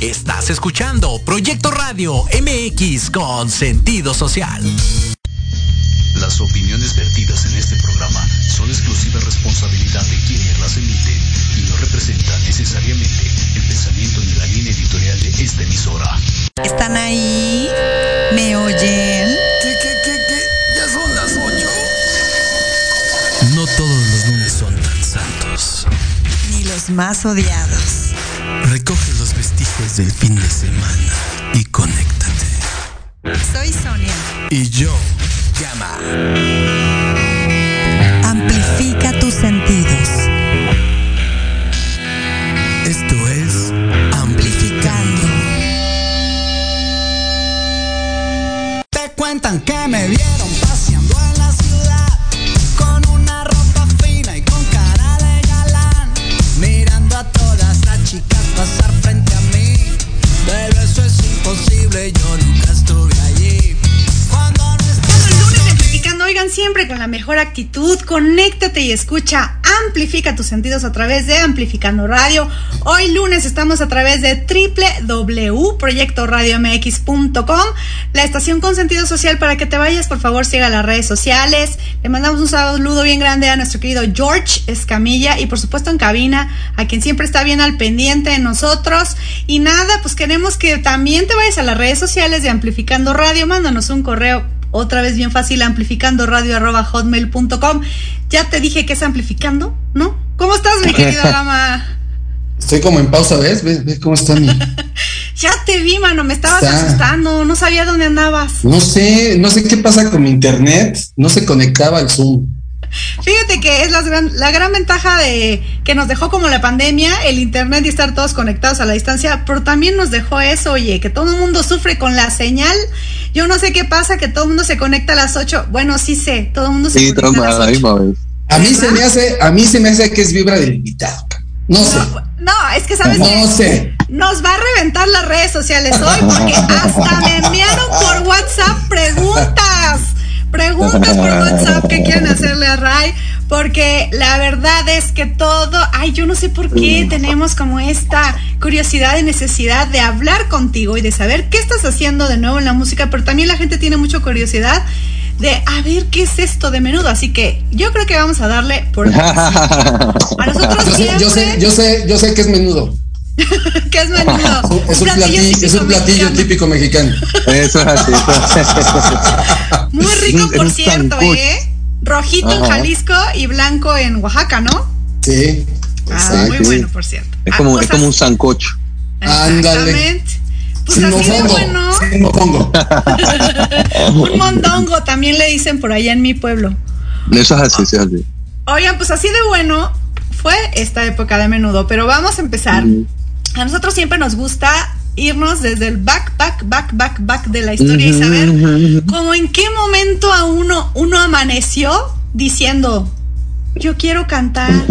Estás escuchando Proyecto Radio MX con sentido social. Las opiniones vertidas en este programa son exclusiva responsabilidad de quienes las emiten y no representan necesariamente el pensamiento ni la línea editorial de esta emisora. ¿Están ahí? ¿Me oyen? ¿Qué, qué, qué, qué? Ya son las ocho. No todos los lunes son tan santos. Ni los más odiados. Recoge los vestigios del fin de semana y conéctate. Soy Sonia. Y yo, llama. Actitud, conéctate y escucha, amplifica tus sentidos a través de Amplificando Radio. Hoy lunes estamos a través de www.proyectoradiomx.com, la estación con sentido social para que te vayas, por favor siga las redes sociales. Le mandamos un saludo bien grande a nuestro querido George Escamilla y por supuesto en cabina, a quien siempre está bien al pendiente de nosotros. Y nada, pues queremos que también te vayas a las redes sociales de Amplificando Radio, mándanos un correo otra vez bien fácil, amplificando radio arroba hotmail.com. Ya te dije que es amplificando, ¿no? ¿Cómo estás, mi querido Gama? Estoy como en pausa, ¿ves? ¿Ves, ¿Ves cómo está mi...? ya te vi, mano, me estabas Está. asustando, no sabía dónde andabas. No sé, no sé qué pasa con mi internet. No se conectaba al Zoom. Fíjate que es la gran, la gran ventaja de que nos dejó como la pandemia, el internet y estar todos conectados a la distancia, pero también nos dejó eso, oye, que todo el mundo sufre con la señal. Yo no sé qué pasa, que todo el mundo se conecta a las 8. Bueno, sí sé, todo el mundo se Sí, conecta toma, a a las la 8. misma vez. A mí se me hace, a mí se me hace que es vibra del invitado. No sé. No, es que sabes No que sé. nos va a reventar las redes sociales hoy porque hasta me enviaron por WhatsApp preguntas. Preguntas por WhatsApp que quieren hacerle a Ray. Porque la verdad es que todo, ay, yo no sé por qué tenemos como esta curiosidad y necesidad de hablar contigo y de saber qué estás haciendo de nuevo en la música, pero también la gente tiene mucha curiosidad de a ver qué es esto de menudo. Así que yo creo que vamos a darle por a nosotros Yo sé, siempre, yo sé, yo sé, yo sé que es menudo. Que es menudo. Es un platillo, es un platillo típico mexicano. Eso es así. Muy rico, Es un- por es cierto. ¿eh? Rojito en. Jalisco y blanco en Oaxaca, ¿no? Sí. Ah, muy sí. bueno, por cierto. Es Ah, como, es como un sancocho. Ándale. Exactamente. Pues Sin así de bueno. Sin mofongo. Un mondongo también le dicen por allá en mi pueblo. Eso es así, sí, es así. Oigan, pues así de bueno fue esta época de menudo, pero vamos a empezar. A nosotros siempre nos gusta irnos desde el back, back, back, back, back de la historia y saber ujú. como en qué momento a uno, uno amaneció diciendo, yo quiero cantar.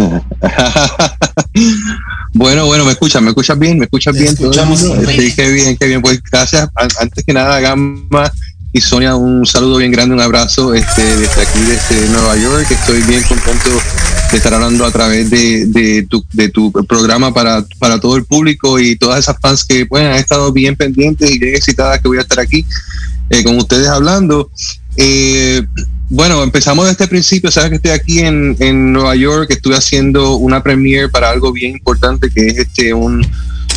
bueno, bueno, me escuchas, me escuchas bien, me escuchas bien. escuchamos Sí, qué bien, qué bien. Pues gracias. An- Antes que nada, Gama y Sonia, un saludo bien grande, un abrazo este, desde aquí, desde Nueva York. Estoy bien contento de estar hablando a través de, de, tu, de tu programa para, para todo el público y todas esas fans que bueno, han estado bien pendientes y bien excitadas que voy a estar aquí eh, con ustedes hablando. Eh, bueno, empezamos desde el principio. Sabes que estoy aquí en, en Nueva York, estuve haciendo una premiere para algo bien importante que es este un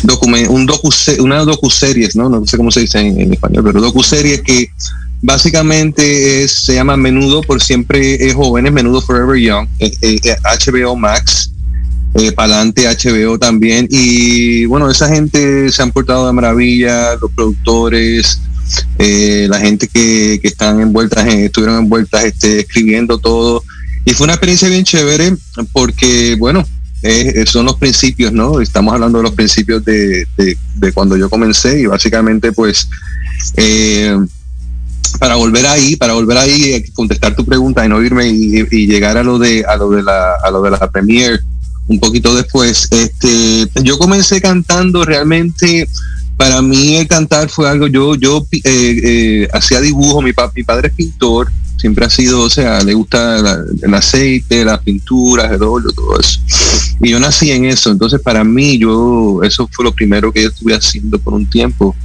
document, un docu una docuseries, ¿no? No sé cómo se dice en, español, pero docuseries que básicamente se llama Menudo por siempre es jóvenes, Menudo Forever Young, eh, eh, eh, HBO Max. Eh, Palante HBO también y bueno esa gente se han portado de maravilla los productores eh, la gente que, que están envueltas en- estuvieron envueltas este, escribiendo todo y fue una experiencia bien chévere porque bueno eh, eh, son los principios no estamos hablando de los principios de, de- cuando yo comencé y básicamente pues eh, para volver ahí para volver ahí eh, contestar tu pregunta y no irme y, y llegar a lo de a lo de la a lo de la premiere un poquito después este yo comencé cantando realmente para mí el cantar fue algo, yo, yo eh, eh, hacía dibujo, mi, pa- mi padre es pintor, Siempre ha sido, o sea, le gusta la- el aceite, las pinturas, el óleo, todo eso. Y yo nací en eso, entonces para mí yo, eso fue lo primero que yo estuve haciendo por un tiempo,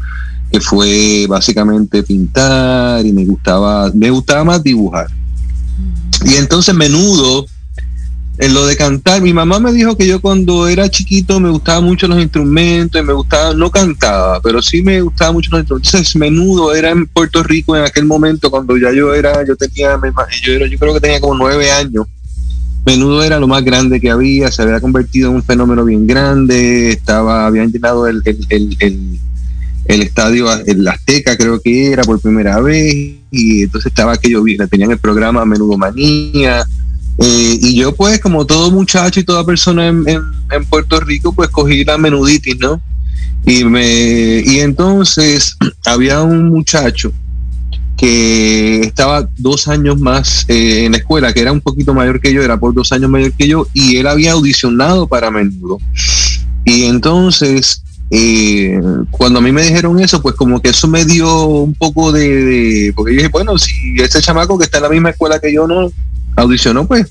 que fue básicamente pintar y me gustaba, me gustaba más dibujar. Y entonces menudo, en lo de cantar, mi mamá me dijo que yo cuando era chiquito me gustaban mucho los instrumentos y me gustaba, no cantaba, pero sí me gustaba mucho los instrumentos. Entonces menudo era en Puerto Rico en aquel momento cuando ya yo era, yo tenía, yo, era, yo creo que tenía como nueve años. Menudo era lo más grande que había, se había convertido en un fenómeno bien grande, estaba, habían llenado el, el, el- el estadio, el Azteca creo que era por primera vez, y entonces estaba aquello, bien, tenían el programa Menudo Manía, eh, y yo pues como todo muchacho y toda persona en, Puerto Rico pues cogí la menuditis, ¿no? Y, me, y entonces había un muchacho que estaba dos años más eh, en la escuela, que era un poquito mayor que yo, era por dos años mayor que yo, y él había audicionado para menudo. Y entonces, eh, cuando a mí me dijeron eso, pues como que eso me dio un poco de, de- porque yo dije, bueno, si ese chamaco que está en la misma escuela que yo no audicionó, pues,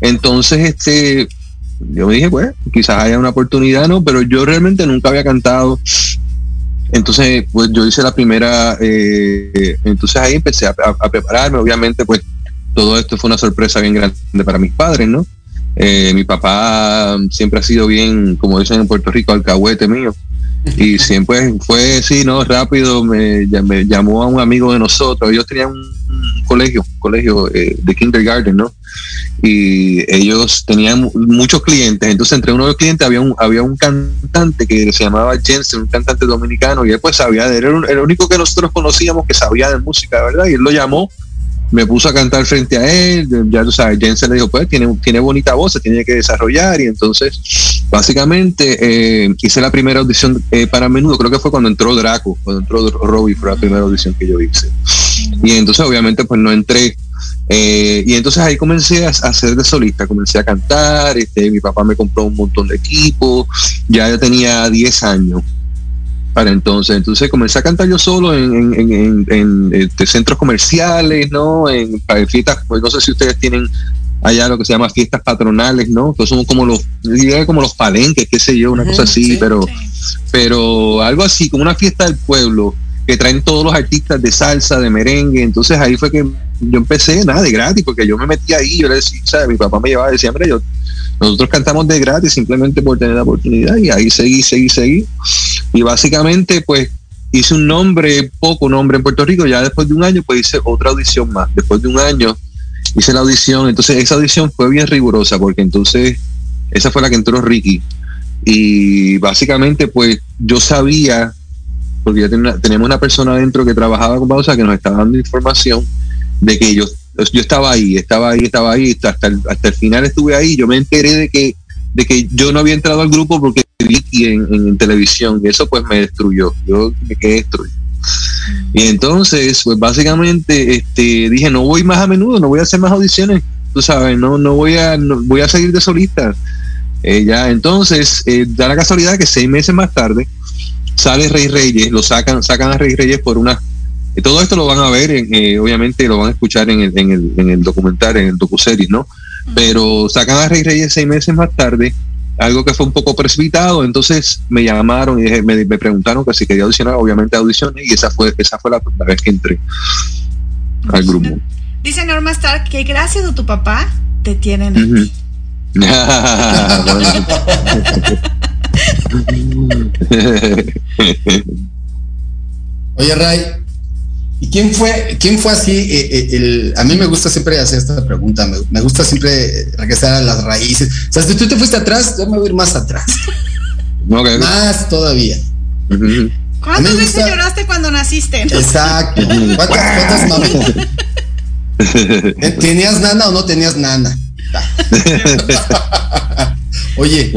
entonces, este, yo me dije, pues, quizás haya una oportunidad, ¿no? Pero yo realmente nunca había cantado. Entonces, pues yo hice la primera, eh, entonces ahí empecé a, prepararme, obviamente, pues todo esto fue una sorpresa bien grande para mis padres, ¿no? Eh, mi papá siempre ha sido bien, como dicen en Puerto Rico, alcahuete mío. Y siempre fue, sí, ¿no? Rápido, me, llamó a un amigo de nosotros. Ellos tenían un, colegio, colegio eh, de kindergarten, ¿no? Y ellos tenían mu- muchos clientes. Entonces, entre uno de los clientes había un, había un cantante que se llamaba Jensen, un cantante dominicano, y él pues sabía, de él, era el único que nosotros conocíamos que sabía de música, ¿verdad? Y él lo llamó me puso a cantar frente a él, ya tú sabes, Jensen le dijo, pues tiene, tiene bonita voz, se tiene que desarrollar y entonces básicamente eh, hice la primera audición eh, para menudo, creo que fue cuando entró Draco, cuando entró Robbie fue la primera audición que yo hice. Y entonces obviamente pues no entré. eh, y entonces ahí comencé a, ser de solista, comencé a cantar, este, mi papá me compró un montón de equipo, ya yo tenía 10 años para entonces. Entonces comencé a cantar yo solo en, en, en, en- en, este, centros comerciales, ¿no? En, para fiestas, pues no sé si ustedes tienen allá lo que se llama fiestas patronales, ¿no? Que son como los, como los palenques, qué sé yo, una cosa así, sí. pero, pero algo así, como una fiesta del pueblo, que traen todos los artistas de salsa, de merengue. Entonces ahí fue que yo empecé, nada, de gratis, porque yo me metí ahí, yo le decía, ¿sabes? Mi papá me llevaba decía, hombre, yo, nosotros cantamos de gratis simplemente por tener la oportunidad, y ahí seguí, seguí, seguí. Y básicamente, pues, hice un nombre, poco nombre en Puerto Rico, ya después de un año, pues hice otra audición más. Después de un año hice la audición, entonces esa audición fue bien rigurosa, porque entonces esa fue la que entró Ricky. Y básicamente, pues, yo sabía, porque ya teníamos una persona adentro que trabajaba con pausa que nos estaba dando información de que yo, yo estaba ahí, estaba ahí, estaba ahí, hasta el, hasta el final estuve ahí, yo me enteré de que de que yo no había entrado al grupo porque Ricky en, en, televisión y eso pues me destruyó, yo me quedé destruido. Y entonces, pues básicamente este, dije, no voy más a menudo, no voy a hacer más audiciones, tú sabes, no, no voy a, no, voy a seguir de solista. Eh, ya, entonces, eh, da la casualidad que seis meses más tarde sale Rey Reyes, lo sacan, sacan a Rey Reyes por una todo esto lo van a ver, en, eh, obviamente lo van a escuchar en el, en el, en el documental, en el docuseries, ¿no? Pero sacan a Rey Reyes seis meses más tarde, algo que fue un poco precipitado, entonces me llamaron y dije- me, me preguntaron que si quería audicionar, obviamente audicioné y esa fue, esa fue la primera vez que entré al grupo. Dice Norma Stark que gracias a tu papá te tienen aquí. Oye, Ray, ¿y quién fue, quién fue así? eh, eh, el, a mí me gusta siempre hacer esta pregunta, me, me gusta siempre regresar a las raíces. O sea, si tú te fuiste atrás, yo me voy a ir más atrás, No, que- más todavía. ¿Cuántas veces gusta- lloraste cuando naciste? Exacto. ¿Cuántas, cuántas mami- ¿Tenías nana o no tenías nana? Oye,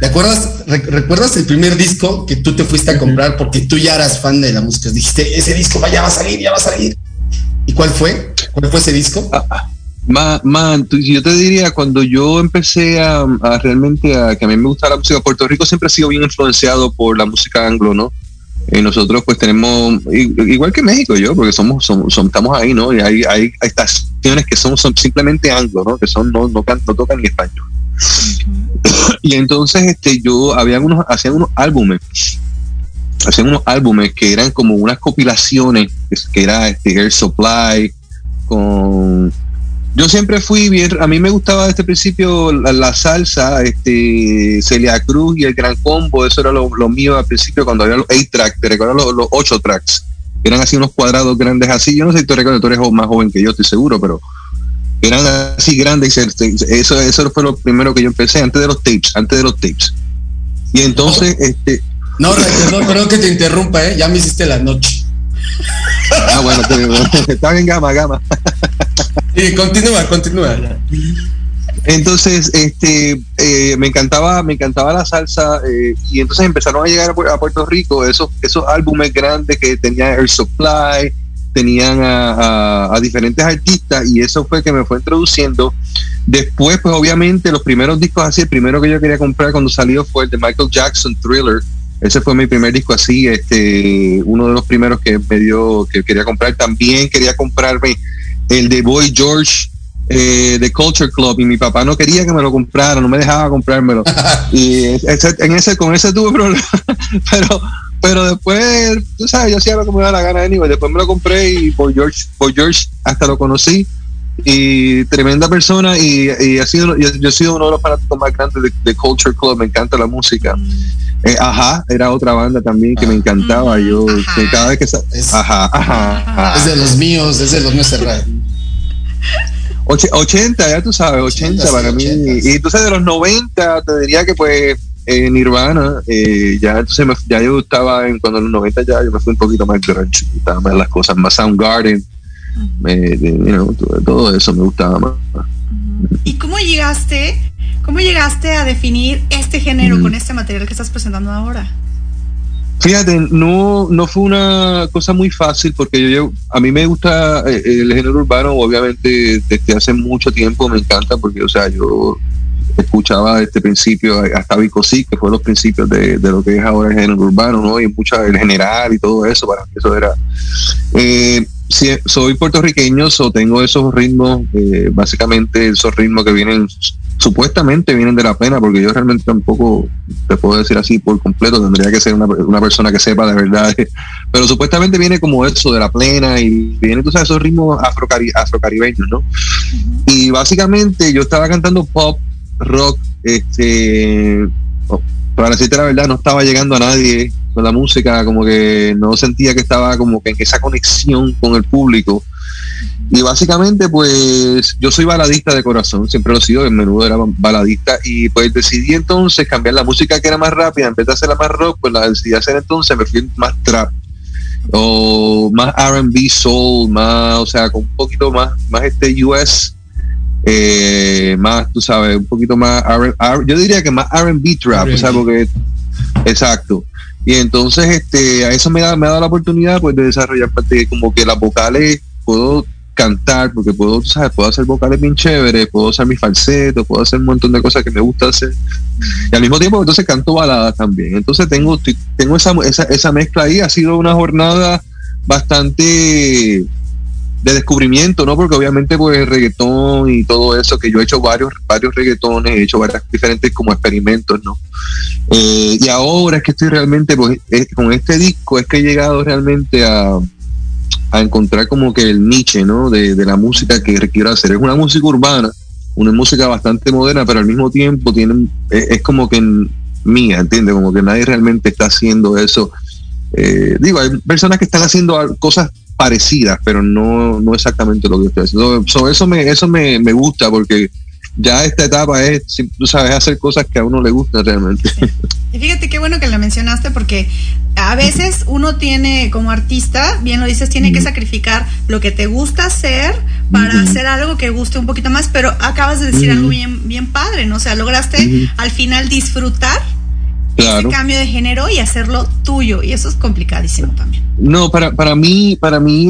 ¿te acuerdas, re- recuerdas el primer disco que tú te fuiste a comprar porque tú ya eras fan de la música? Dijiste, ese disco va, ya va a salir, ya va a salir. ¿Y cuál fue? ¿Cuál fue ese disco? Ma- Man, tú- yo te diría, cuando yo empecé a, a realmente a que a mí me gusta la música, Puerto Rico siempre ha sido bien influenciado por la música anglo, ¿no? Eh, nosotros pues tenemos, igual que México yo, porque somos, somos, estamos ahí, ¿no? Y hay, hay estaciones que son, son simplemente anglo, ¿no? Que son, no, no, no tocan ni español. Y entonces este yo había unos, hacían unos álbumes, hacían unos álbumes que eran como unas compilaciones, que era este Air Supply, con yo siempre fui bien, a mí me gustaba desde el principio la, salsa, este Celia Cruz y el Gran Combo, eso era lo, mío al principio cuando había los 8 tracks, te recuerdo los, los 8 tracks, eran así unos cuadrados grandes así, yo no sé si te recuerdas, tú eres más joven que yo, estoy seguro, pero eran así grandes eso, eso fue lo primero que yo empecé antes de los tapes, antes de los tapes. Y entonces, este... No, no, perdón que te interrumpa, ¿eh? ya me hiciste la noche. Ah, bueno, está bien, gama, gama. Y continúa, continúa. Entonces, este, eh, me encantaba, me encantaba la salsa eh, y entonces empezaron a llegar a, Puerto Rico esos, esos álbumes grandes que tenía Air Supply, tenían a, diferentes artistas y eso fue que me fue introduciendo. Después, pues obviamente los primeros discos así, el primero que yo quería comprar cuando salió fue el de Michael Jackson, Thriller. Ese fue mi primer disco así, este, uno de los primeros que me dio, que quería comprar. También quería comprarme el de Boy George eh, de Culture Club y mi papá no quería que me lo comprara, no me dejaba comprármelo. y en ese, con ese tuve problemas, pero pero después, tú sabes, yo hacía lo que me da la gana anyway. Después me lo compré y por George, por George hasta lo conocí. Y tremenda persona y, ha sido, yo, he sido uno de los fanáticos más grandes de, Culture Club, me encanta la música. Eh, ajá, era otra banda también que me encantaba. Yo, cada vez que. Es, ajá, ajá, Es de los míos, es de los míos 80, ya tú sabes, 80, para mí. Y entonces de los 90, te diría que pues en Nirvana, eh, ya entonces ya yo estaba en cuando en los 90 ya yo me fui un poquito más grunge, estaba más las cosas, más Soundgarden, todo, eso me gustaba más. ¿Y cómo llegaste, cómo llegaste a definir este género con este material que estás presentando ahora? Fíjate, no, no fue una cosa muy fácil porque yo, a mí me gusta eh, el género urbano, obviamente desde hace mucho tiempo me encanta porque, o sea, yo escuchaba este principio hasta Vico sí, que fue los principios de, lo que es ahora el género urbano, ¿no? Y mucha, el general y todo eso, para mí eso era. Eh, soy puertorriqueño, so tengo esos ritmos, eh, básicamente esos ritmos que vienen, supuestamente vienen de la pena, porque yo realmente tampoco te puedo decir así por completo, tendría que ser una, persona que sepa de verdad, pero supuestamente viene como eso de la plena y viene, tú sabes, esos ritmos afrocari afrocaribeños, ¿no? Y básicamente yo estaba cantando pop rock, este, para decirte la verdad, no estaba llegando a nadie con la música, como que no sentía que estaba como que en esa conexión con el público. Y básicamente, pues yo soy baladista de corazón, siempre lo he sido, en menudo era baladista, y pues decidí entonces cambiar la música que era más rápida, en vez de hacerla más rock, pues la decidí hacer entonces, me fui más trap, o más RB soul, más, o sea, con un poquito más, más este US eh, más, tú sabes, un poquito más, yo diría que más RB trap, o sea, porque, exacto. Y entonces, este, a eso me, da, me ha dado la oportunidad pues, de desarrollar parte, como que las vocales puedo cantar, porque puedo, sabes, puedo hacer vocales bien chéveres, puedo usar mi falseto, puedo hacer un montón de cosas que me gusta hacer. Y al mismo tiempo, entonces canto baladas también. Entonces tengo, tengo esa, esa, esa mezcla ahí. Ha sido una jornada bastante de descubrimiento, ¿no? Porque obviamente pues reggaetón y todo eso, que yo he hecho varios, varios reggaetones, he hecho varias diferentes como experimentos, ¿no? Eh, y ahora es que estoy realmente, pues con este disco es que he llegado realmente a, a encontrar como que el niche, ¿no? De, de la música que quiero hacer. Es una música urbana, una música bastante moderna, pero al mismo tiempo tiene, es, como que mía, ¿entiendes? Como que nadie realmente está haciendo eso. Eh, digo, hay personas que están haciendo cosas parecidas, pero no, no exactamente lo que usted hace. eso me, eso me, gusta porque ya esta etapa es, tú sabes, hacer cosas que a uno le gusta realmente. Y fíjate qué bueno que la mencionaste porque a veces uno tiene como artista, bien lo dices, tiene que sacrificar lo que te gusta hacer para hacer algo que guste un poquito más, pero acabas de decir algo bien, bien padre, ¿no? O sea, lograste al final disfrutar ese cambio de género y hacerlo tuyo. Y eso es complicadísimo también. No, para, para mí, para mí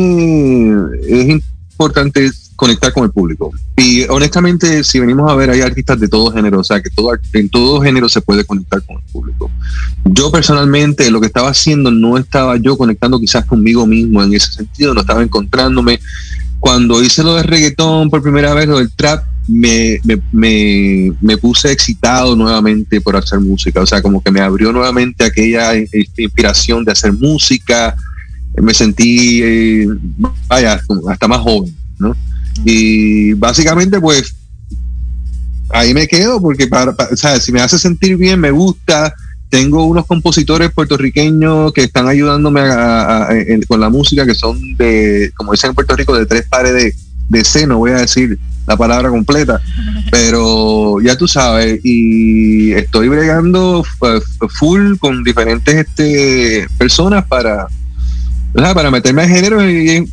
eh, es importante conectar con el público. Y honestamente, si venimos a ver, hay artistas de todo género, o sea, que todo, en todo género se puede conectar con el público. Yo personalmente lo que estaba haciendo no estaba yo conectando quizás conmigo mismo en ese sentido, no estaba encontrándome. Cuando hice lo de reggaetón por primera vez, lo del trap, me, me, me, puse excitado nuevamente por hacer música, o sea, como que me abrió nuevamente aquella inspiración de hacer música, me sentí, eh, vaya, hasta más joven, ¿no? Y básicamente, pues, ahí me quedo porque, para, si me hace sentir bien, me gusta. Tengo unos compositores puertorriqueños que están ayudándome con la música, que son de, como dicen en Puerto Rico, de tres pares de, de seno, voy a decir la palabra completa, pero ya tú sabes, y estoy bregando full con diferentes este, personas para, para meterme al género y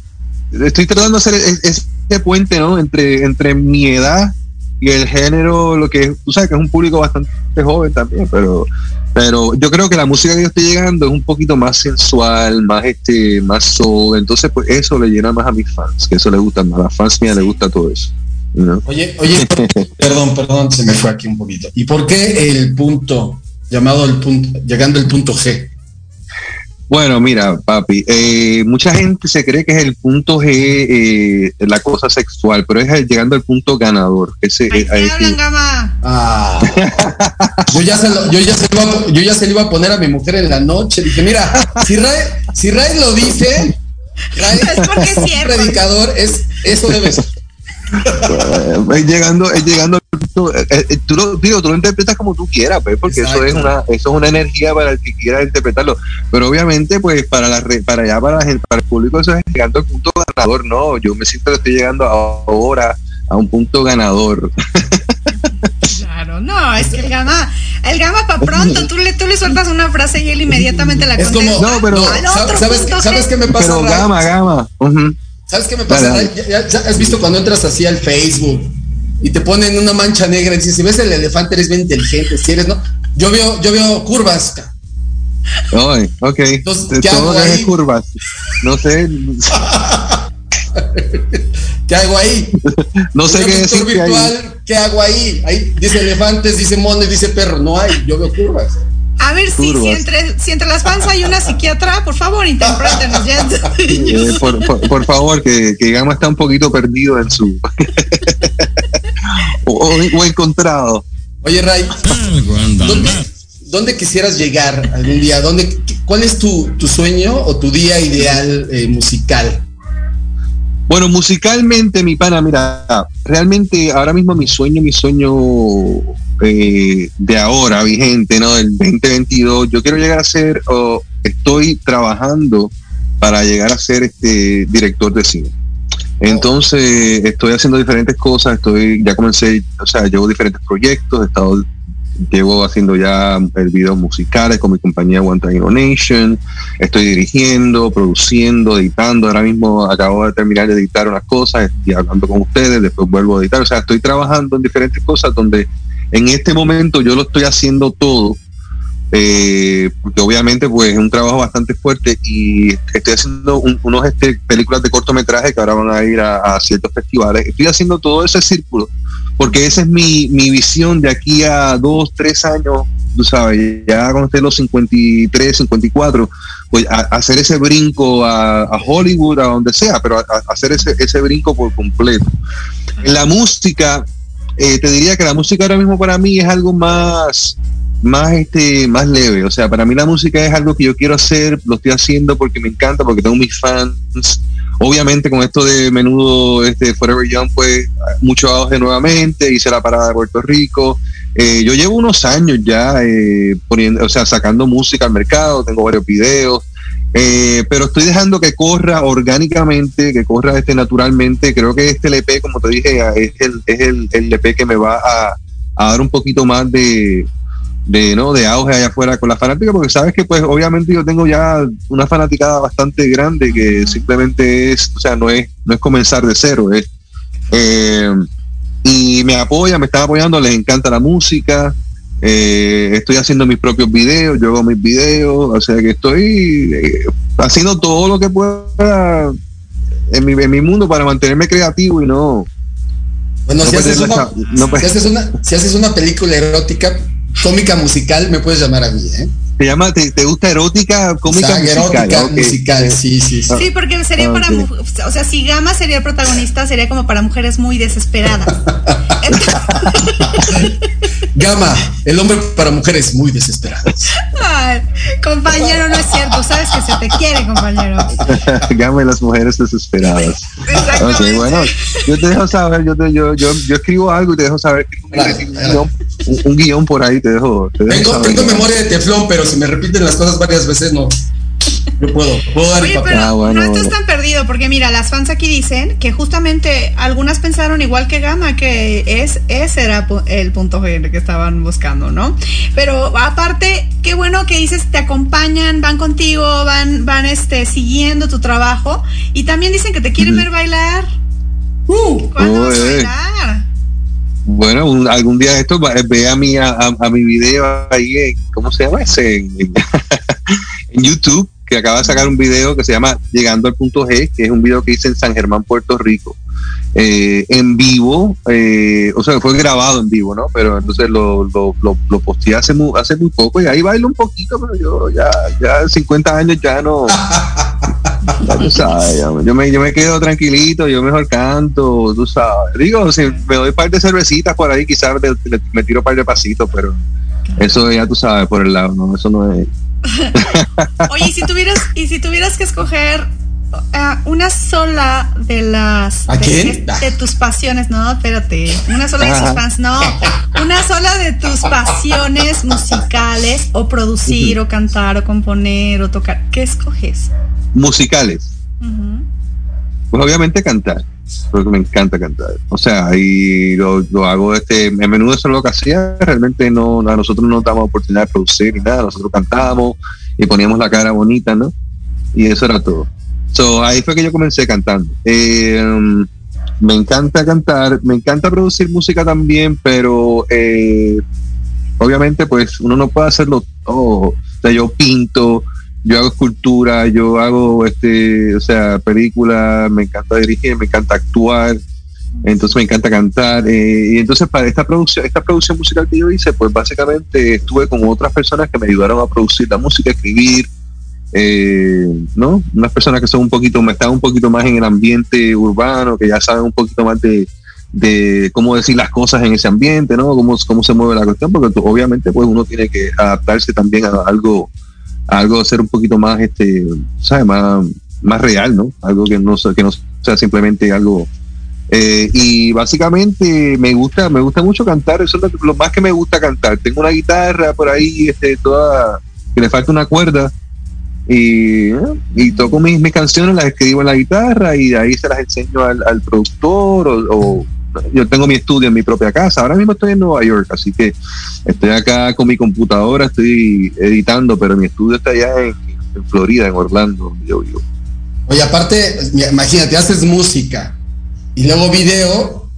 estoy tratando de hacer ese puente, ¿no? Entre, entre mi edad y el género, lo que tú sabes que es un público bastante joven también, pero, pero yo creo que la música que yo estoy llegando es un poquito más sensual, más este, más soul, entonces pues eso le llena más a mis fans, que eso le gusta más, a las fans mías les gusta todo eso. Oye, oye, perdón, perdón, se me fue aquí un poquito. ¿Y por qué el punto, llamado el punto, llegando al punto G? Bueno, mira, papi, eh, mucha gente se cree que es el punto G eh, la cosa sexual, pero es llegando al punto ganador. Ese, Ay, eh, ah. yo, ya se lo, yo, ya se lo, yo ya se lo iba a poner a mi mujer en la noche. Dije, mira, si Ray, si Ray lo dice, Ray es porque predicador, es, eso debe ser. Es llegando, es llegando tú, eh, eh, tú, lo, digo, tú lo interpretas como tú quieras, pues, porque eso es una, eso es una energía para el que quiera interpretarlo. Pero obviamente, pues, para la para allá, para, la para el público, eso es llegando al punto ganador, no. Yo me siento que estoy llegando ahora a un punto ganador. Claro, no, es que el gama, el gama para pronto, tú le, tú le sueltas una frase y él inmediatamente la es contesta. Como, no, pero, ¿sabes, ¿sabes qué me pasa? Pero gama, gama. Uh ¿Sabes qué me pasa? ¿Ya, has visto cuando entras así al Facebook y te ponen una mancha negra y dices, si ves el elefante eres bien inteligente, si eres, ¿no? Yo veo, yo veo curvas. Ay, ok. Entonces, ¿qué hago ahí? curvas. No sé. ¿Qué hago ahí? no sé qué decir. virtual, ¿qué hago ahí? Ahí dice elefantes, dice monos, dice perro. No hay, yo veo curvas. A ver, si, si, entre, si entre las fans hay una psiquiatra, por favor, interprétenos ya. Eh, por, por, favor, que, que Gama está un poquito perdido en su. o, o, encontrado. Oye, Ray, ¿dónde, ¿dónde, quisieras llegar algún día? ¿Dónde, ¿Cuál es tu, tu sueño o tu día ideal eh, musical? Bueno, musicalmente, mi pana, mira, realmente ahora mismo mi sueño, mi sueño eh, de ahora, vigente, ¿no? Del 2022, yo quiero llegar a ser, o estoy trabajando para llegar a ser este director de cine. Entonces, estoy haciendo diferentes cosas, estoy, ya comencé, o sea, llevo diferentes proyectos, he estado llevo haciendo ya videos musicales con mi compañía One Time Nation, estoy dirigiendo, produciendo, editando, ahora mismo acabo de terminar de editar unas cosas y hablando con ustedes, después vuelvo a editar, o sea, estoy trabajando en diferentes cosas donde en este momento yo lo estoy haciendo todo, eh, porque obviamente pues es un trabajo bastante fuerte y estoy haciendo unos este, películas de cortometraje que ahora van a ir a, a ciertos festivales, estoy haciendo todo ese círculo porque esa es mi, mi visión de aquí a dos, tres años, tú sabes, ya cuando esté los 53, 54, pues hacer ese brinco a, Hollywood, a donde sea, pero hacer ese, ese brinco por completo. la música, eh, te diría que la música ahora mismo para mí es algo más, más este más leve o sea para mí la música es algo que yo quiero hacer lo estoy haciendo porque me encanta porque tengo mis fans Obviamente con esto de menudo este Forever Young pues mucho auge nuevamente, hice la parada de Puerto Rico. Eh, yo llevo unos años ya eh, poniendo, o sea, sacando música al mercado, tengo varios videos, eh, pero estoy dejando que corra orgánicamente, que corra este naturalmente. Creo que este LP, como te dije, es el, es el, el LP que me va a, a dar un poquito más de, de no de auge allá afuera con la fanática porque sabes que pues obviamente yo tengo ya una fanaticada bastante grande que simplemente es o sea no es no es comenzar de cero es eh, y me apoya me está apoyando les encanta la música eh, estoy haciendo mis propios videos yo hago mis videos o sea que estoy eh, haciendo todo lo que pueda en mi, en mi mundo para mantenerme creativo y no. Bueno, no si, haces una, no si, haces una, si haces una película erótica, cómica musical, me puedes llamar a mí, ¿eh? ¿Te, llama, te, te gusta erótica, cómica, O sea, musical? erótica, musical, sí, sí, sí. Sí, porque sería Ah, para, o sea, si Gama sería el protagonista, sería como para mujeres muy desesperadas. Gama, el hombre para mujeres muy desesperadas. Ay, compañero, no es cierto, sabes que se te quiere, compañero. Gama de las mujeres desesperadas. Ok, bueno, yo te dejo saber, yo, te, yo, yo, yo escribo algo y te dejo saber que un, Claro, guion, un, un guion por ahí te dejo. Te dejo Tengo, saber. tengo memoria de teflón, pero si me repiten las cosas varias veces, no. Yo puedo, puedo dar el Oye, papel. pero Ah, bueno, no estás tan perdido, porque mira, las fans aquí dicen que justamente algunas pensaron igual que Gama, que es, ese era el punto G que estaban buscando, ¿no? Pero aparte, qué bueno que dices, te acompañan, van contigo, van, van este, siguiendo tu trabajo, y también dicen que te quieren ver bailar. Uh, ¿Cuándo vas a bailar? Bueno, un- algún día esto va- ve a mi, a, a- a mi video ahí, en, ¿cómo se llama ese? En, YouTube, que acaba de sacar un video que se llama Llegando al punto G, que es un video que hice en San Germán, Puerto Rico. eh, en vivo, eh, o sea, fue grabado en vivo, ¿no? Pero entonces lo, lo, lo, lo posteé hace muy, hace muy poco y ahí bailo un poquito, pero yo ya, ya 50 años ya no, tú sabes, yo, me, yo me quedo tranquilito, yo mejor canto, tú sabes. Digo, si me doy un par de cervecitas por ahí, quizás me, tiro un par de pasitos, pero eso ya tú sabes por el lado, no, eso no es. Oye, y si tuvieras, y si tuvieras que escoger ah, una sola de las ¿A de, quién? de- de tus pasiones, no, espérate, una sola de sus Ajá. fans, no, una sola de tus pasiones musicales, o producir, o cantar, o componer, o tocar, ¿qué escoges? Musicales, pues obviamente cantar, porque me encanta cantar. O sea, y lo, lo hago este, en menudo eso es lo que hacía, realmente no, a nosotros no nos damos oportunidad de producir ni nada, nosotros cantábamos y poníamos la cara bonita, ¿no? Y eso era todo. So, ahí fue que yo comencé cantando. Eh, me encanta cantar, me encanta producir música también, pero eh, obviamente pues uno no puede hacerlo todo. O sea, yo pinto, yo hago escultura, yo hago este, o sea, películas, me encanta dirigir, me encanta actuar, entonces me encanta cantar. eh, y entonces para esta producción, esta producción musical que yo hice, pues básicamente estuve con otras personas que me ayudaron a producir la música, escribir, eh, ¿no? Unas personas que son un poquito, me están un poquito más en el ambiente urbano, que ya saben un poquito más de, de cómo decir las cosas en ese ambiente, ¿no? Cómo, cómo se mueve la cuestión, porque obviamente pues uno tiene que adaptarse también a algo, algo ser un poquito más, este, ¿sabes? Más, más real, ¿no? Algo que no, que no sea simplemente algo eh, y básicamente me gusta, me gusta mucho cantar, eso es lo, más que me gusta cantar. Tengo una guitarra por ahí, este, toda, que le falta una cuerda, y, y toco mis, mis canciones, las escribo en la guitarra y de ahí se las enseño al, al productor o, o yo tengo mi estudio en mi propia casa. Ahora mismo estoy en Nueva York, así que estoy acá con mi computadora, estoy editando, pero mi estudio está allá en, en Florida, en Orlando, donde yo vivo. Oye, aparte, imagínate, haces música y luego video,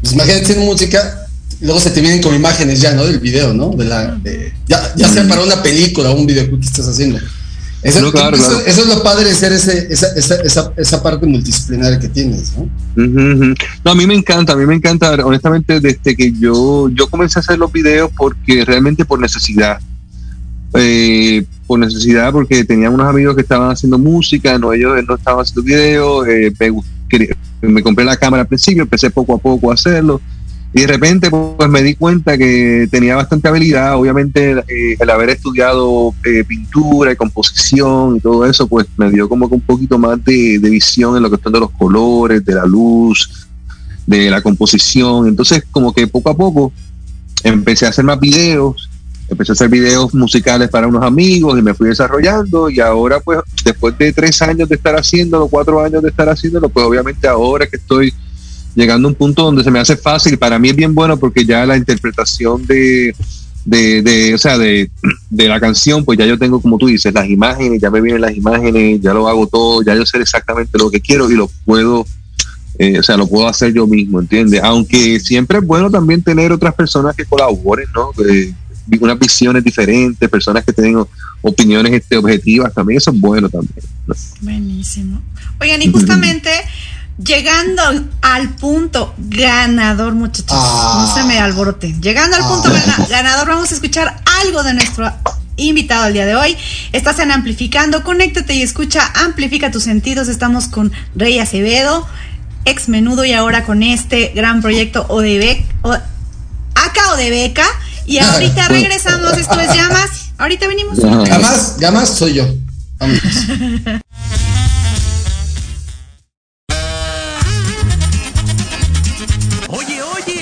pues imagínate música, luego se te vienen como imágenes ya, ¿no? Del video, ¿no? De la, de- ya, ya sea para una película o un videoclip que estás haciendo. Eso, No, claro, eso- claro. eso es lo padre de ser ese, esa, esa, esa, esa parte multidisciplinaria que tienes, ¿no? No, a mí me encanta, a mí me encanta, honestamente, desde que yo, yo comencé a hacer los videos porque realmente por necesidad. Eh, por necesidad, porque tenía unos amigos que estaban haciendo música, no ellos no estaban haciendo videos, eh, me, me compré la cámara al principio, empecé poco a poco a hacerlo, y de repente pues me di cuenta que tenía bastante habilidad, obviamente eh, el haber estudiado eh, pintura y composición y todo eso, pues me dio como que un poquito más de, de visión en lo que son de los colores, de la luz, de la composición. Entonces, como que poco a poco empecé a hacer más videos, empecé a hacer videos musicales para unos amigos y me fui desarrollando. Y ahora pues después de tres años de estar haciéndolo, cuatro años de estar haciéndolo, pues obviamente ahora que estoy llegando a un punto donde se me hace fácil para mí es bien bueno porque ya la interpretación de, de, de, o sea, de, de la canción, pues ya yo tengo, como tú dices, las imágenes, ya me vienen las imágenes, ya lo hago todo, ya yo sé exactamente lo que quiero y lo puedo, eh, o sea, lo puedo hacer yo mismo, ¿entiendes? Aunque siempre es bueno también tener otras personas que colaboren, ¿no? Que, unas visiones diferentes, personas que tienen opiniones este, objetivas, también eso es bueno también. Buenísimo. Oigan, y justamente llegando al punto ganador, muchachos, no se me alboroten. Llegando al punto ganador, vamos a escuchar algo de nuestro invitado al día de hoy. Estás en Amplificando, conéctate y escucha, amplifica tus sentidos. Estamos con Rey Acevedo, ex menudo y ahora con este gran proyecto ODB, o, acá de Beca. Y ahorita regresamos, esto es Llamas. Ahorita venimos. Llamas, Llamas soy yo. Vamos.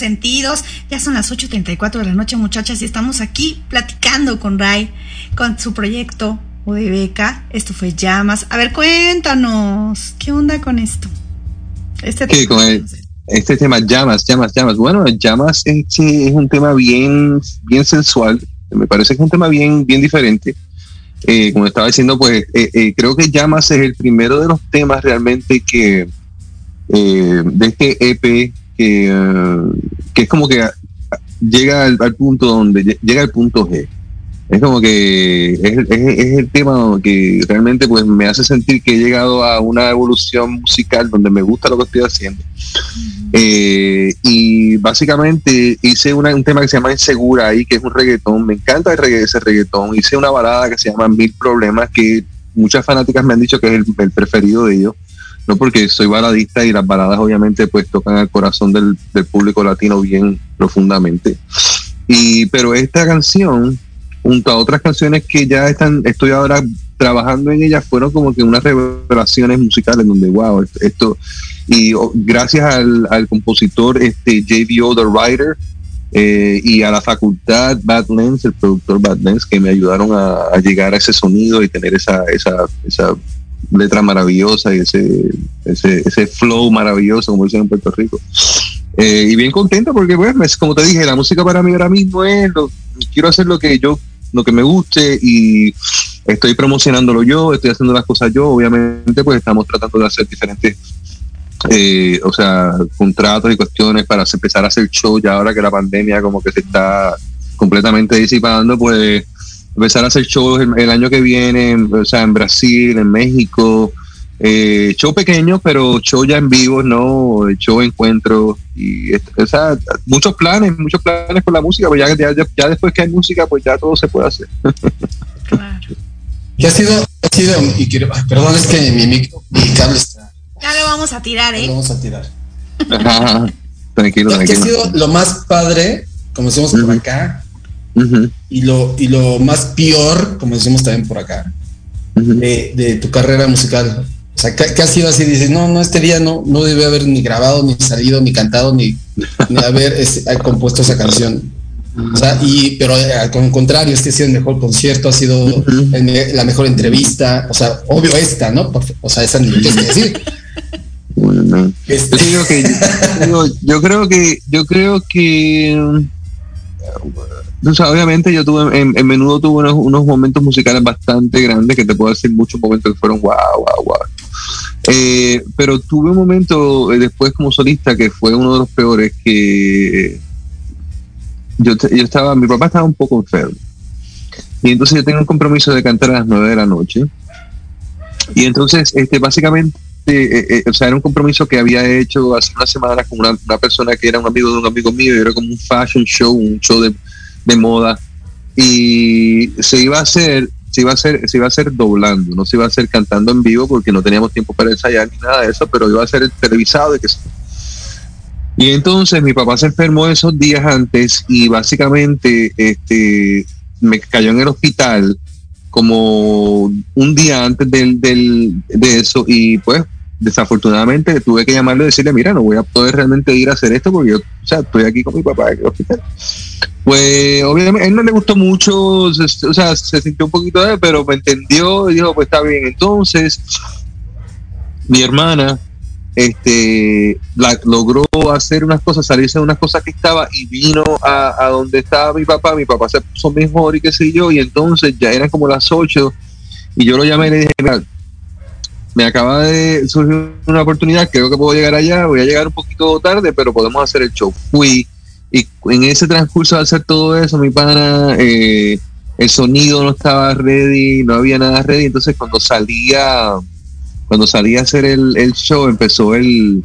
Sentidos. Ya son las 8.34 de la noche, muchachas, y estamos aquí platicando con Ray, con su proyecto Beca. Esto fue Llamas. A ver, cuéntanos, ¿qué onda con esto? Este tema, con este tema Llamas, Llamas, Llamas. Bueno, Llamas es, es un tema bien, bien sensual. Me parece que es un tema bien, bien diferente. Eh, como estaba diciendo, pues eh, eh, creo que Llamas es el primero de los temas realmente que de este EP que, que es como que llega al, al, punto donde llega al punto G es como que es, es, el tema que realmente pues me hace sentir que he llegado a una evolución musical donde me gusta lo que estoy haciendo. Eh, y básicamente hice un tema que se llama Insegura ahí, que es un reggaetón. Me encanta el regga ese reggaetón. Hice una balada que se llama Mil Problemas, que muchas fanáticas me han dicho que es el, el preferido de ellos. No porque soy baladista y las baladas obviamente pues tocan al corazón del, del público latino bien profundamente. Y, pero esta canción junto a otras canciones que ya están, estoy ahora trabajando en ellas, fueron como que unas revelaciones musicales donde, wow, esto, y oh, gracias al, compositor este JVO, The Writer, eh, y a la facultad Badlands, el productor Badlands, que me ayudaron a, llegar a ese sonido y tener esa, esa letra maravillosa y ese, ese, ese flow maravilloso, como dicen en Puerto Rico. Eh, y bien contento porque, bueno, es como te dije, la música para mí ahora mismo es, lo, quiero hacer lo que yo lo que me guste y estoy promocionándolo yo, estoy haciendo las cosas yo, obviamente pues estamos tratando de hacer diferentes, eh, o sea, contratos y cuestiones para empezar a hacer show ya ahora que la pandemia como que se está completamente disipando, pues empezar a hacer shows el, año que viene, o sea, en Brasil, en México, eh, show pequeño, pero show ya en vivo, ¿no? Show encuentro y o sea, muchos planes, muchos planes con la música, pues ya, ya, ya, después que hay música, pues ya todo se puede hacer. claro. Y ha sido, ha sido, y quiero, perdón, es que mi, mi, cable está. Ya lo vamos a tirar, ¿eh? Lo vamos a tirar. tranquilo, tranquilo. ha sido lo más padre, como decimos por acá, y, lo, y lo más peor, como decimos también por acá, de, de tu carrera musical? O sea, ¿qué, ha sido así? Dices, no, no, este día no, no debe haber ni grabado, ni salido, ni cantado, ni, haber este, compuesto esa canción. O sea, y, pero al contrario, este ha sido el mejor concierto, ha sido la mejor entrevista, o sea, obvio esta, ¿no? O sea, esa ni qué decir. Este. Yo, que, yo, creo que, yo creo que, obviamente yo tuve, en, menudo tuve unos, momentos musicales bastante grandes que te puedo decir muchos momentos que fueron wow, wow, wow. Eh, pero tuve un momento eh, después como solista que fue uno de los peores que yo, yo estaba, mi papá estaba un poco enfermo. Y entonces yo tenía un compromiso de cantar a las nueve de la noche. Y entonces, este, básicamente, eh, o sea, era un compromiso que había hecho hace una semana con una, persona que era un amigo de un amigo mío, y era como un fashion show, un show de, de moda. Y se iba a hacer se iba a hacer, se iba a hacer doblando, no se iba a hacer cantando en vivo porque no teníamos tiempo para ensayar ni nada de eso, pero iba a ser televisado y que y entonces mi papá se enfermó esos días antes y básicamente este me cayó en el hospital como un día antes del, del, de eso y pues desafortunadamente tuve que llamarle y decirle, mira, no voy a poder realmente ir a hacer esto porque yo, o sea, estoy aquí con mi papá en el hospital. Pues obviamente él no le gustó mucho, o sea, se sintió un poquito de, pero me entendió y dijo, pues está bien. Entonces, mi hermana este logró hacer unas cosas, salirse de unas cosas que estaba y vino a, a donde estaba mi papá, mi papá se puso mejor y qué sé yo, y entonces ya eran como las 8 y yo lo llamé y le dije, mira, me acaba de surgir una oportunidad, creo que puedo llegar allá, voy a llegar un poquito tarde, pero podemos hacer el show. Fui y en ese transcurso de hacer todo eso, mi pana, eh, el sonido no estaba ready, no había nada ready, entonces cuando salía, cuando salía a hacer el, show, empezó el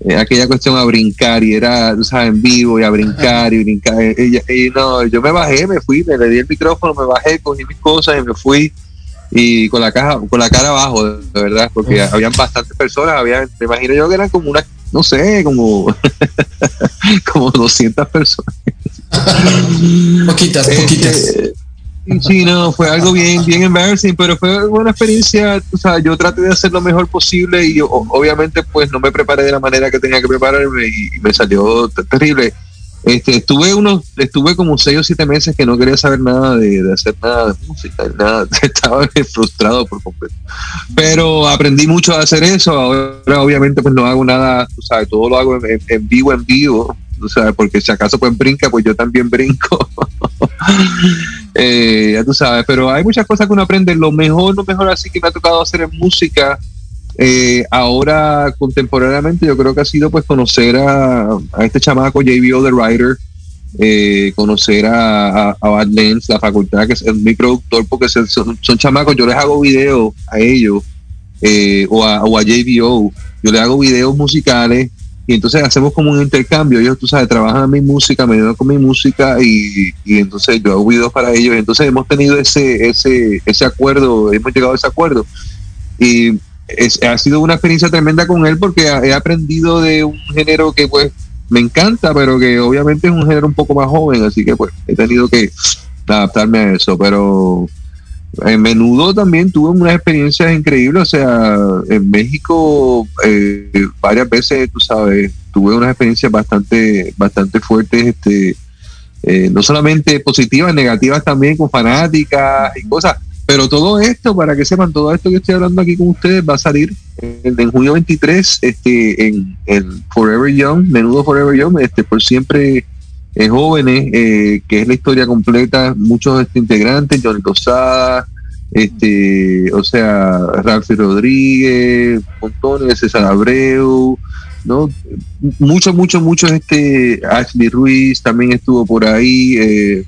eh, aquella cuestión a brincar y era, tú sabes, en vivo y a brincar y brincar. Y, no, yo me bajé, me fui, me le di el micrófono, me bajé, cogí mis cosas y me fui y con la caja, con la cara abajo, de verdad, porque habían bastantes personas, había, me imagino yo que eran como una, no sé, como, como 200 personas. poquitas, este, poquitas. Sí, sí, no, fue algo bien, bien embarrassing, pero fue una experiencia, o sea, yo traté de hacer lo mejor posible y o- obviamente pues no me preparé de la manera que tenía que prepararme y, me salió terrible. Este, estuve unos, estuve como seis o siete meses que no quería saber nada de, de hacer nada de música, nada, estaba frustrado por completo. Pero aprendí mucho a hacer eso, ahora obviamente pues no hago nada, o sea, todo lo hago en, vivo, en vivo, o sea, porque si acaso pues brinca, pues yo también brinco. Eh, ya tú sabes, pero hay muchas cosas que uno aprende. Lo mejor, lo mejor así que me ha tocado hacer en música, eh, ahora contemporáneamente, yo creo que ha sido pues conocer a, a este chamaco JBO The Writer, eh, conocer a, a, a la facultad, que es mi productor, porque son, son, chamacos, yo les hago videos a ellos, eh, o, a, o a JBO, yo les hago videos musicales y entonces hacemos como un intercambio. Ellos, tú sabes, trabajan mi música, me ayudan con mi música y, y entonces yo hago videos para ellos. Entonces hemos tenido ese, ese, ese acuerdo, hemos llegado a ese acuerdo. Y es- ha sido una experiencia tremenda con él porque he aprendido de un género que pues me encanta, pero que obviamente es un género un poco más joven, así que pues he tenido que adaptarme a eso, pero en menudo también tuve unas experiencias increíbles, o sea, en México eh, varias veces, tú sabes, tuve unas experiencias bastante, bastante fuertes, este, eh, no solamente positivas, negativas también con fanáticas y cosas, pero todo esto, para que sepan, todo esto que estoy hablando aquí con ustedes va a salir en, junio 23, este, en, en Forever Young, menudo Forever Young, este, por siempre eh, jóvenes, eh, que es la historia completa, muchos este, integrantes, Johnny Tosada, este, o sea, Ralphie Rodríguez, montones, César Abreu, ¿no? Muchos, muchos, muchos, este, Ashley Ruiz también estuvo por ahí, eh,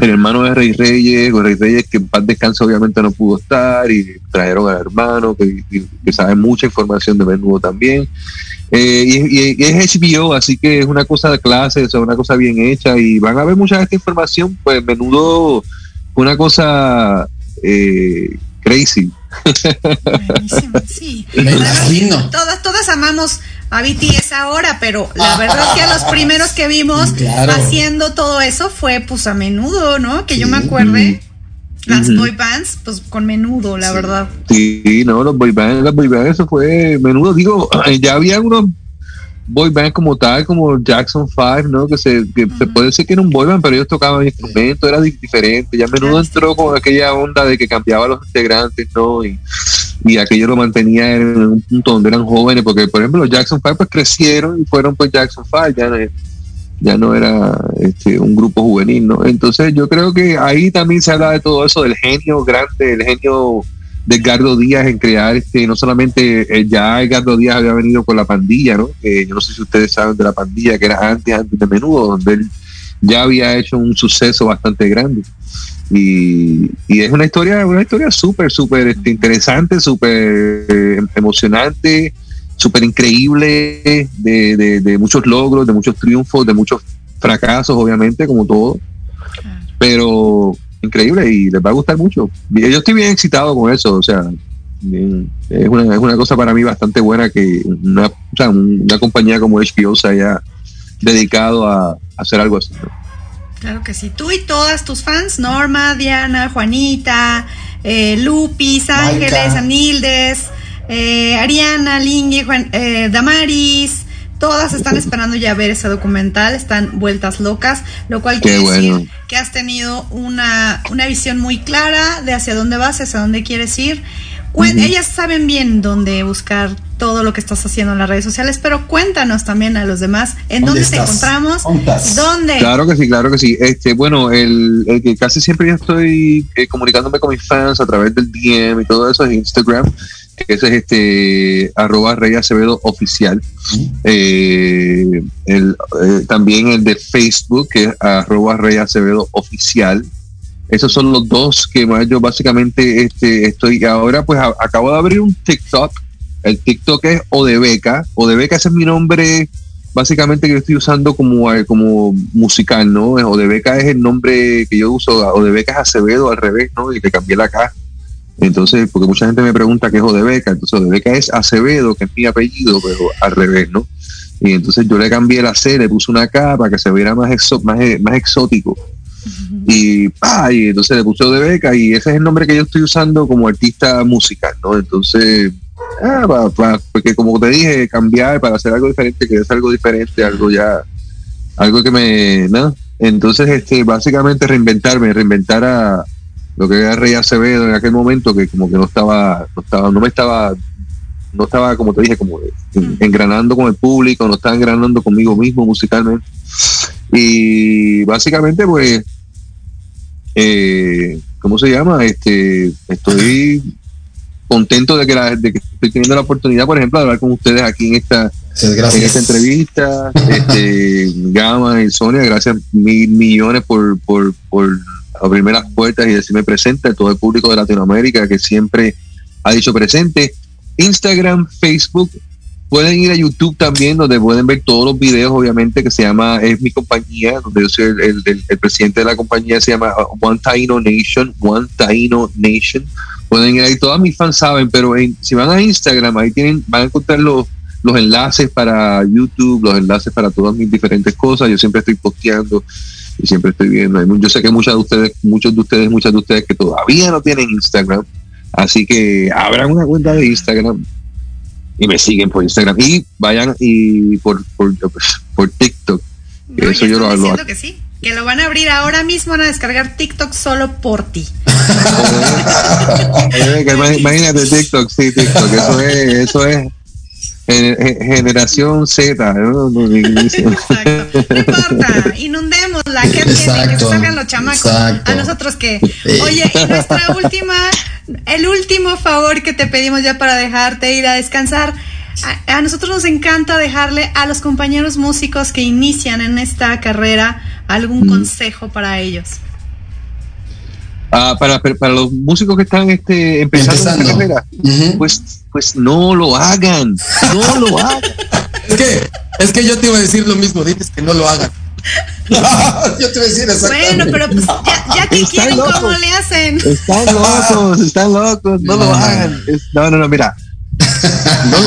el hermano de Rey Reyes, Rey Reyes que en paz descanso obviamente no pudo estar, y trajeron al hermano que, que sabe mucha información de menudo también. Eh, y, y- y es HBO, así que es una cosa de clase, es una cosa bien hecha y van a ver mucha de esta información, pues menudo una cosa eh, crazy. Buenísimo, sí. Me imagino. Todas, todas amamos a BTS ahora, pero la verdad es que a los primeros que vimos Claro. haciendo todo eso fue pues a menudo, ¿no? Que yo me acuerde. Las Ujú. boy bands, pues con menudo, la Sí. verdad. Sí, no, los boy bands, los boy bands, eso fue menudo. Digo, ya había unos boy bands como tal, como Jackson 5, ¿no? Que se, que se puede decir que era un boy band, pero ellos tocaban instrumentos, era di- diferente. Ya menudo entró con aquella onda de que cambiaba los integrantes, ¿no? Y, y aquello lo mantenía en un punto donde eran jóvenes, porque por ejemplo los Jackson 5 pues crecieron y fueron pues Jackson 5, ya no, ya no era este, un grupo juvenil, ¿no? Entonces yo creo que ahí también se habla de todo eso, del genio grande, el genio de Edgardo Díaz en crear, este, no solamente eh, ya Edgardo Díaz había venido con la pandilla, ¿no? Que yo no sé si ustedes saben de la pandilla, que era antes, antes de menudo, donde él ya había hecho un suceso bastante grande. Y, es una historia, una historia súper, súper este, interesante, súper eh, emocionante, súper increíble, de, de, muchos logros, de muchos triunfos, de muchos fracasos, obviamente, como todo. Pero increíble y les va a gustar mucho. Yo estoy bien excitado con eso, o sea, es, una, es una cosa para mí bastante buena que una, una compañía como HBO se haya dedicado a, hacer algo así. Claro que sí. Tú y todas tus fans, Norma, Diana, Juanita, eh, Lupis, Ángeles. Anildes, eh, Ariana, Lingue, Juan- eh, Damaris, todas están esperando ya ver ese documental, están vueltas locas, lo cual Qué quiere bueno. decir que has tenido una, una visión muy clara de hacia dónde vas, hacia dónde quieres ir. Ujú. Ellas saben bien dónde buscar todo lo que estás haciendo en las redes sociales, pero cuéntanos también a los demás en ¿Dónde dónde, te encontramos, ¿Dónde. Claro que sí, claro que sí. Este, bueno, el, el que casi siempre yo estoy eh, comunicándome con mis fans a través del DM y todo eso es Instagram. Ese es este arroba Rey Acevedo oficial. Eh, el, eh, también el de Facebook, que es arroba Rey Acevedo oficial. Esos son los dos que más yo básicamente este, estoy. Ahora, pues acabo de abrir un TikTok. El TikTok es Odebeca. Odebeca ese es mi nombre, básicamente que yo estoy usando como, eh, como musical, ¿no? Odebeca es el nombre que yo uso. Odebeca es Acevedo al revés, ¿no? Y le cambié la K. Entonces, porque mucha gente me pregunta qué es Odebeca. Entonces, Odebeca es Acevedo, que es mi apellido, pero al revés, ¿no? Y entonces yo le cambié la C, le puse una K para que se viera más, exo- más, eh, más exótico. Y, ah, y entonces le puso de beca y ese es el nombre que yo estoy usando como artista musical, ¿no? Entonces, ah, porque como te dije, cambiar para hacer algo diferente, que es algo diferente, algo ya, algo que me, ¿no? Entonces, este, básicamente reinventarme, reinventar a lo que era Rey Acevedo en aquel momento, que como que no estaba, no estaba, no me estaba, no estaba, como te dije, como en- engranando con el público, no estaba engranando conmigo mismo musicalmente. Y básicamente, pues, eh, ¿cómo se llama? Este, estoy contento de que, la- de que estoy teniendo la oportunidad, por ejemplo, de hablar con ustedes aquí en esta, Gracias, en gracias. esta entrevista. Este, Gama y Sonia, gracias mil millones por, por, por abrirme las puertas y decirme presente a todo el público de Latinoamérica que siempre ha dicho presente. Instagram, Facebook, pueden ir a YouTube también, donde pueden ver todos los videos, obviamente, que se llama Es mi compañía, donde yo soy el, presidente de la compañía, se llama uh, One Taino Nation, One Taino Nation. Pueden ir ahí, todas mis fans saben, pero en- si van a Instagram, ahí tienen, van a encontrar los, los enlaces para YouTube, los enlaces para todas mis diferentes cosas. Yo siempre estoy posteando y siempre estoy viendo. Yo sé que muchas de ustedes, muchos de ustedes, muchas de ustedes que todavía no tienen Instagram, así que abran una cuenta de Instagram y me siguen por Instagram y vayan y por por, por TikTok. No, eso yo lo hablo. que sí, que lo van a abrir ahora mismo, van a descargar TikTok solo por ti. Eh, Imagínate TikTok, sí, TikTok, eso es, eso es generación Z. ¿no? No, Exacto. Importa, inundémosla, ¿qué tiene? Que salgan los chamacos. exacto. A nosotros que. Sí. Oye, y nuestra última, el último favor que te pedimos ya para dejarte ir a descansar. A, a nosotros nos encanta dejarle a los compañeros músicos que inician en esta carrera algún Mm. consejo para ellos. Ah, para, para los músicos que están este, empezando, esta Empezando. carrera, pues, pues no lo hagan, no lo hagan. Es que, es que yo te iba a decir lo mismo, dices que no lo hagan. yo te iba a decir exactamente. Bueno, pero pues ya, ya que quieren, loco. ¿cómo le hacen? Están locos, están locos, no lo hagan. Es- no, no, no, mira. No,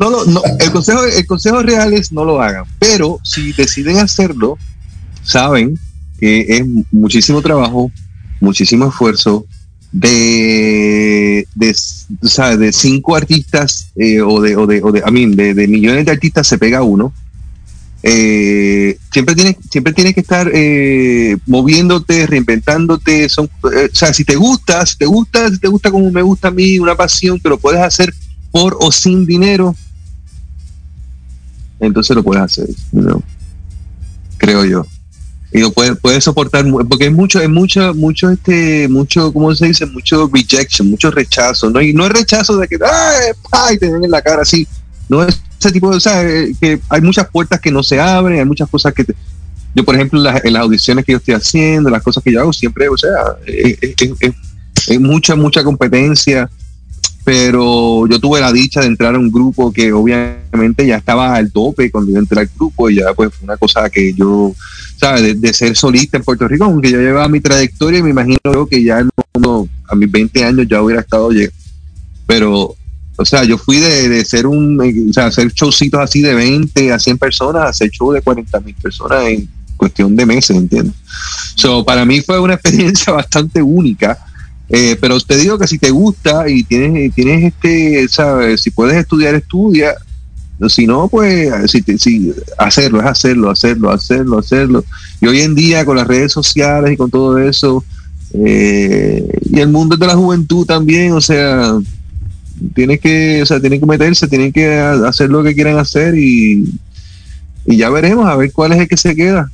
no, lo- no, el, consejo, el consejo real es no lo hagan, pero si deciden hacerlo, saben que es muchísimo trabajo, muchísimo esfuerzo de, de, o de cinco artistas eh, o de, o de, o de, I mean, de, de millones de artistas se pega uno. Eh, siempre tienes siempre tienes que estar eh, moviéndote reinventándote son eh, o sea si te gusta si te gusta si te gusta como me gusta a mí una pasión que lo puedes hacer por o sin dinero entonces lo puedes hacer creo yo y lo puedes puedes soportar porque es mucho es mucho mucho este mucho cómo se dice mucho rejection mucho rechazo. No y no es rechazo de que ay, te ven en la cara así. No es ese tipo de o sea eh, que hay muchas puertas que no se abren hay muchas cosas que te- yo por ejemplo las, en las audiciones que yo estoy haciendo las cosas que yo hago siempre o sea es, es- es- es mucha mucha competencia. Pero yo tuve la dicha de entrar a un grupo que obviamente ya estaba al tope cuando yo entré al grupo y ya pues fue una cosa que yo ¿sabes? De, ser solista en Puerto Rico, aunque yo llevaba mi trayectoria, me imagino yo que ya no- a mis 20 años ya hubiera estado llegando. Pero, o sea, yo fui de, de ser un, o sea, hacer showcitos así de 20 a 100 personas, a hacer show de 40 mil personas en cuestión de meses, ¿entiendes? So, para mí fue una experiencia bastante única. Eh, pero te digo que si te gusta y tienes, tienes este, ¿sabes? Si puedes estudiar, estudia. Si no, pues si, te- si hacerlo, es hacerlo, hacerlo, hacerlo, hacerlo. Y hoy en día con las redes sociales y con todo eso, eh, y el mundo de la juventud también, o sea, tienen que, o sea, tienen que meterse, tienen que ha- hacer lo que quieran hacer y, y ya veremos a ver cuál es el que se queda.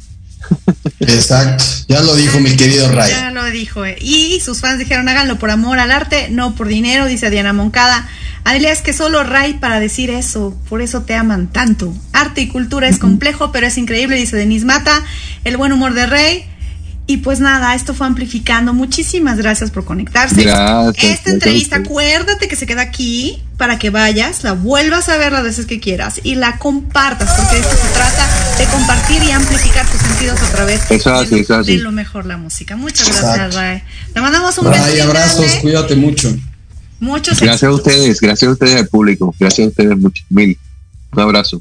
Exacto, ya lo dijo mi querido Ray. Ya lo dijo. eh. Y sus fans dijeron, háganlo por amor al arte, no por dinero, dice Diana Moncada. Adelia, es que solo Ray para decir eso, por eso te aman tanto. Arte y cultura es complejo, pero es increíble, dice Denise Mata. El buen humor de Rey. Y pues nada, esto fue amplificando. Muchísimas gracias por conectarse. Gracias, Esta gracias entrevista, ustedes. acuérdate que se queda aquí para que vayas, la vuelvas a ver las veces que quieras y la compartas, porque esto se trata de compartir y amplificar tus sentidos a través de, así, lo, eso es así. de lo mejor la música. Muchas gracias. Ray. Te mandamos un beso. Ray, abrazos, grande. cuídate mucho. Muchos Gracias a ustedes, gracias a ustedes al público, gracias a ustedes mucho, mil. Un abrazo.